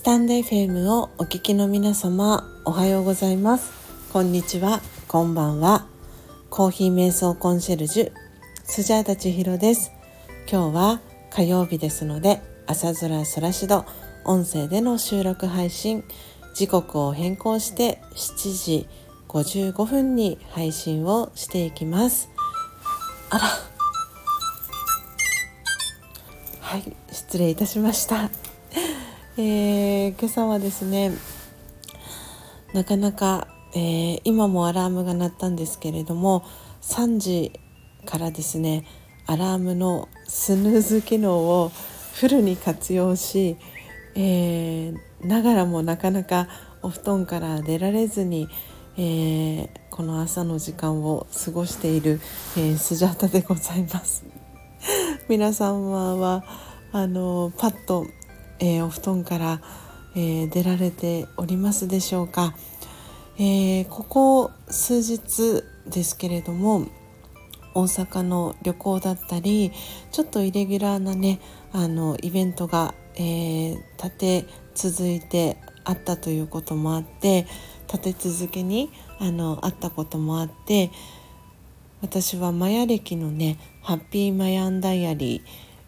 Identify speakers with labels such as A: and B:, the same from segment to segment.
A: スタンド FM をお聞きの皆様おはようございます。こんにちは。こんばんは。コーヒー瞑想コンシェルジュスジャータチヒロです。今日は火曜日ですので朝空そらしど音声での収録配信時刻を変更して7時55分に配信をしていきます。あら。はい失礼いたしました。えー、今朝はですねなかなか、えー、今もアラームが鳴ったんですけれども3時からですねアラームのスヌーズ機能をフルに活用し、えー、ながらもなかなかお布団から出られずに、えー、この朝の時間を過ごしている、えー、スジャータでございます。皆様はあのパッとえー、お布団から、えー、出られておりますでしょうか、えー、ここ数日ですけれども大阪の旅行だったりちょっとイレギュラーなねあのイベントが、え立て続いてあったということもあって立て続けにあのあったこともあって私はマヤ歴のね「ハッピーマヤンダイアリー」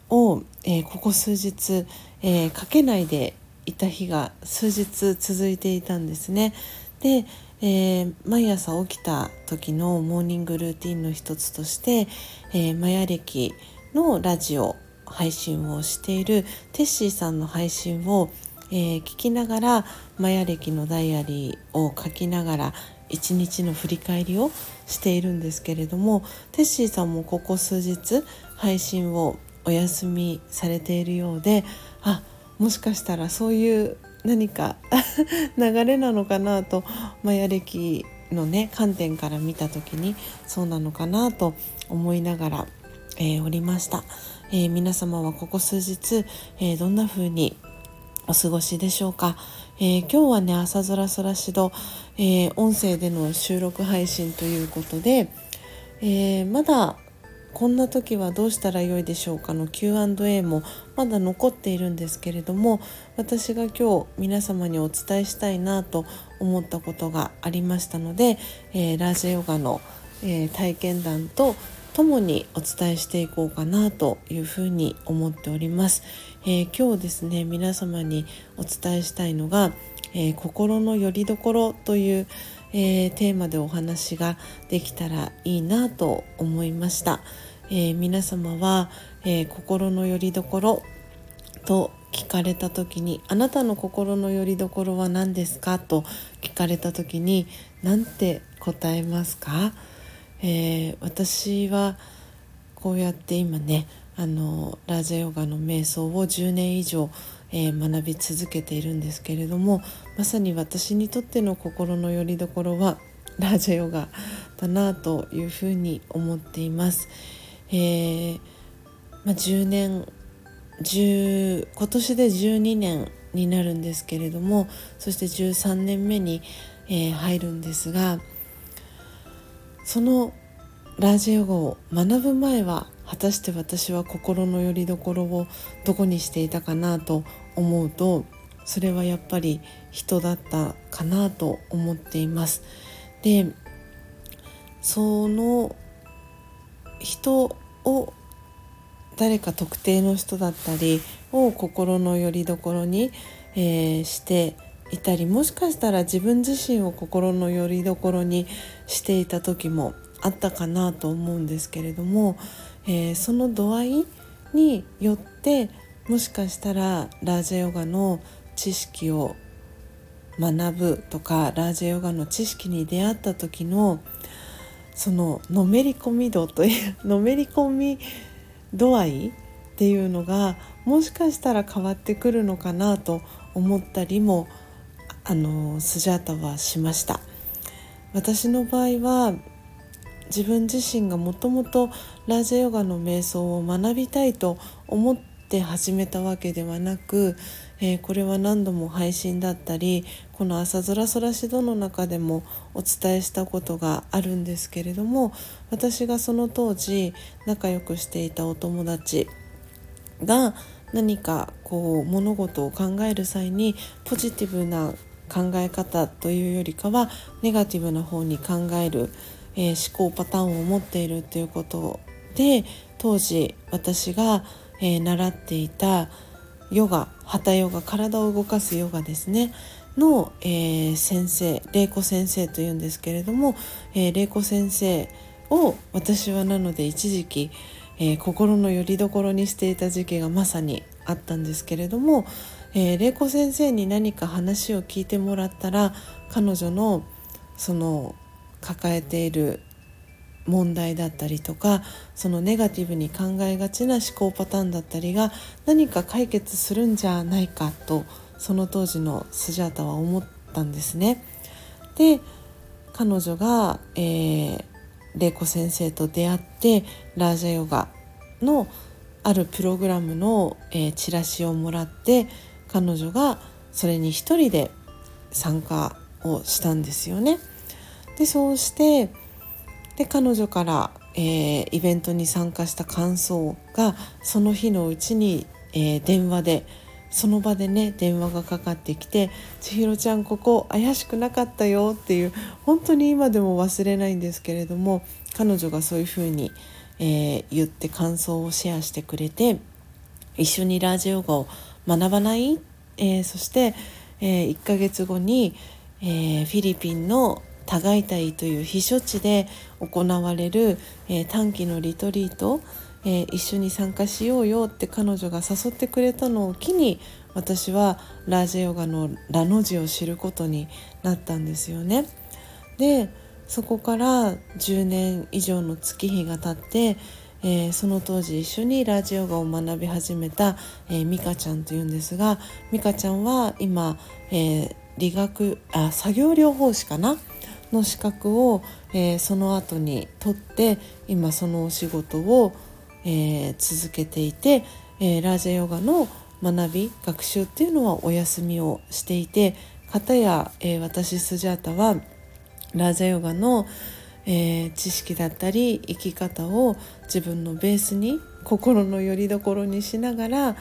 A: を、えー、ここ数日、えー、かけないでいた日が数日続いていたんですね。で、えー、毎朝起きた時のモーニングルーティンの一つとして、え、マヤ歴のラジオ配信をしているテッシーさんの配信を、え、聞きながらマヤ歴のダイアリーを書きながら一日の振り返りをしているんですけれどもテッシーさんもここ数日配信をお休みされているようであもしかしたらそういう何か 流れなのかなとマヤ歴のね観点から見た時にそうなのかなと思いながら、えー、おりました、えー、皆様はここ数日、えー、どんな風にお過ごしでしょうか、え今日はね朝空そらしど、え音声での収録配信ということで、えまだこんな時はどうしたらよいでしょうかの Q&A もまだ残っているんですけれども私が今日皆様にお伝えしたいなと思ったことがありましたので、えー、ラージヨガの、えー、体験談とともにお伝えしていこうかなというふうに思っております、えー、今日ですね皆様にお伝えしたいのが、え心の拠り所という、えーテーマでお話ができたらいいなと思いました。えー、皆様は、えー、心の拠り所と聞かれた時に「あなたの心の拠り所は何ですか?」と聞かれた時に何て答えますか、えー、私はこうやって今ねあのラージャヨガの瞑想を10年以上、えー、学び続けているんですけれどもまさに私にとっての心の拠り所はラージャヨガだなというふうに思っています。えー、まあ、10年10今年で12年になるんですけれどもそして13年目に、えー、入るんですがそのラージヨガを学ぶ前は果たして私は心の拠り所をどこにしていたかなと思うとそれはやっぱり人だったかなと思っています。でその人を誰か特定の人だったりを心の拠り所に、えー、していたりもしかしたら自分自身を心の拠り所にしていた時もあったかなと思うんですけれども、えー、その度合いによってもしかしたらラージャヨガの知識を学ぶとかラージャヨガの知識に出会った時のそののめり込み度というのめり込み度合いっていうのがもしかしたら変わってくるのかなと思ったりもあのスジャータはしました。私の場合は自分自身がもともとラージャヨガの瞑想を学びたいと思ってって始めたわけではなくえー、これは何度も配信だったりこの「朝空空しど」の中でもお伝えしたことがあるんですけれども私がその当時仲良くしていたお友達が何かこう物事を考える際にポジティブな考え方というよりかはネガティブな方に考える、えー、思考パターンを持っているということで当時私が、えー、習っていたヨガハタヨガ体を動かすヨガですね。の、えー、先生玲子先生というんですけれども、えー、玲子先生を私はなので一時期、えー、心の拠り所にしていた時期がまさにあったんですけれども、えー、玲子先生に何か話を聞いてもらったら彼女のその抱えている問題だったりとかそのネガティブに考えがちな思考パターンだったりが何か解決するんじゃないかとその当時のスジャータは思ったんですね。で彼女が、えー、玲子先生と出会ってラージャヨガのあるプログラムの、えー、チラシをもらって彼女がそれに一人で参加をしたんですよね。でそうしてで彼女から、えー、イベントに参加した感想がその日のうちに、えー、電話でその場でね電話がかかってきて「千尋ちゃんここ怪しくなかったよ」っていう本当に今でも忘れないんですけれども彼女がそういうふうに、えー、言って感想をシェアしてくれて一緒にラジヨガを学ばない、えー、そして、えー、1ヶ月後に、えー、フィリピンのタガイタイという避暑地で行われる、えー、短期のリトリート、えー、一緒に参加しようよって彼女が誘ってくれたのを機に私はラージヨガのラの字を知ることになったんですよね。でそこから10年以上の月日が経って、えー、その当時一緒にラージヨガを学び始めた、えー、ミカちゃんというんですがミカちゃんは今、えー、理学あ作業療法士かな？の資格を、えー、その後に取って今そのお仕事を、えー、続けていて、えー、ラージャヨガの学び学習っていうのはお休みをしていて方や、え私スジャータはラージャヨガの、え知識だったり生き方を自分のベースに心の拠り所にしながら、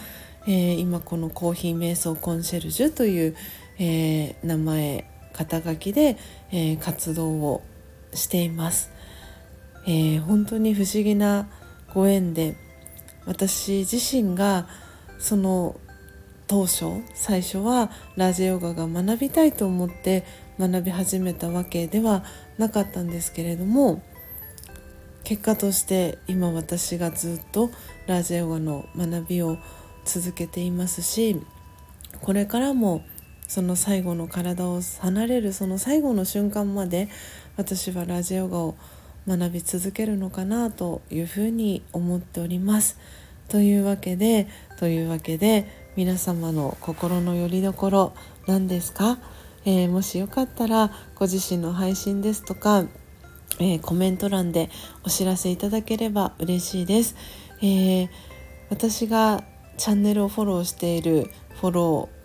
A: え今このコーヒー瞑想コンシェルジュという、え名前肩書きで、えー、活動をしています、えー、本当に不思議なご縁で私自身がその当初最初はラジオガが学びたいと思って学び始めたわけではなかったんですけれども結果として今私がずっとラジオガの学びを続けていますしこれからもその最後の体を離れるその最後の瞬間まで私はラジオガを学び続けるのかなというふうに思っております。というわけでというわけで皆様の心の拠り所何ですか、えー、もしよかったらご自身の配信ですとか、えー、コメント欄でお知らせいただければ嬉しいです。えー、私がチャンネルをフォローしているフォロー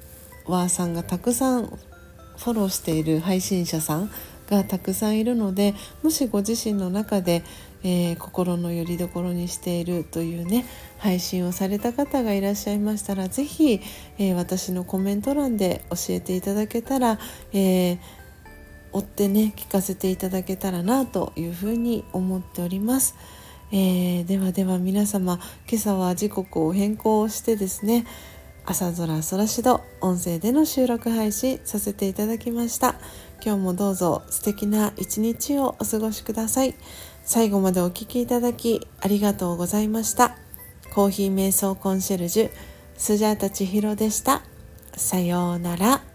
A: ワーさんがたくさんフォローしている配信者さんがたくさんいるのでもしご自身の中で、えー、心の拠り所にしているというね配信をされた方がいらっしゃいましたら是非、えー、私のコメント欄で教えていただけたら、えー、追ってね聞かせていただけたらなというふうに思っております。えー、ではでは皆様今朝は時刻を変更してですね朝空空しど音声での収録配信させていただきました。今日もどうぞ素敵な一日をお過ごしください。最後までお聴きいただきありがとうございました。コーヒー瞑想コンシェルジュスジャータチヒロでした。さようなら。